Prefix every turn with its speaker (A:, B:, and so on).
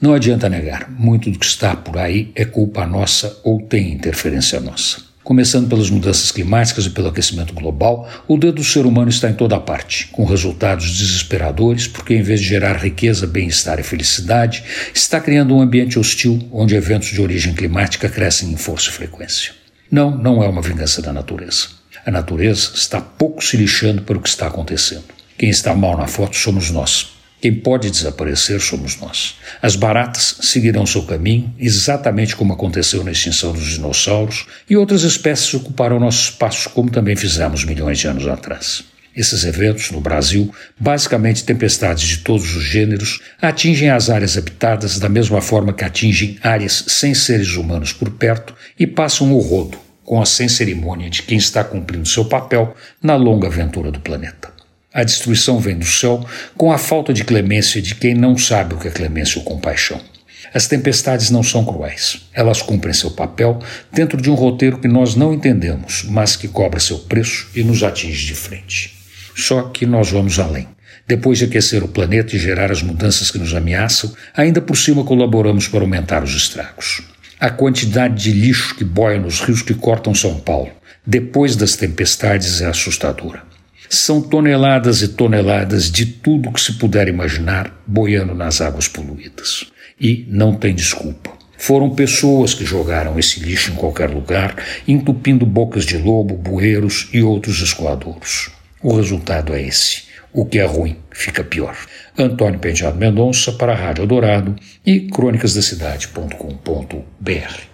A: Não adianta negar, muito do que está por aí é culpa nossa ou tem interferência nossa. Começando pelas mudanças climáticas e pelo aquecimento global, o dedo do ser humano está em toda parte, com resultados desesperadores, porque em vez de gerar riqueza, bem-estar e felicidade, está criando um ambiente hostil onde eventos de origem climática crescem em força e frequência. Não, não é uma vingança da natureza. A natureza está pouco se lixando para o que está acontecendo. Quem está mal na foto somos nós. Quem pode desaparecer somos nós. As baratas seguirão seu caminho, exatamente como aconteceu na extinção dos dinossauros, e outras espécies ocuparão nosso espaço, como também fizemos milhões de anos atrás. Esses eventos, no Brasil, basicamente tempestades de todos os gêneros, atingem as áreas habitadas da mesma forma que atingem áreas sem seres humanos por perto e passam o rodo, com a sem cerimônia de quem está cumprindo seu papel na longa aventura do planeta. A destruição vem do céu com a falta de clemência de quem não sabe o que é clemência ou compaixão. As tempestades não são cruéis. Elas cumprem seu papel dentro de um roteiro que nós não entendemos, mas que cobra seu preço e nos atinge de frente. Só que nós vamos além. Depois de aquecer o planeta e gerar as mudanças que nos ameaçam, ainda por cima colaboramos para aumentar os estragos. A quantidade de lixo que boia nos rios que cortam São Paulo, depois das tempestades, é assustadora. São toneladas e toneladas de tudo que se puder imaginar boiando nas águas poluídas. E não tem desculpa. Foram pessoas que jogaram esse lixo em qualquer lugar, entupindo bocas de lobo, bueiros e outros escoadouros. O resultado é esse. O que é ruim fica pior. Antônio Penteado Mendonça para a Rádio Dourado e crônicasdacidade.com.br.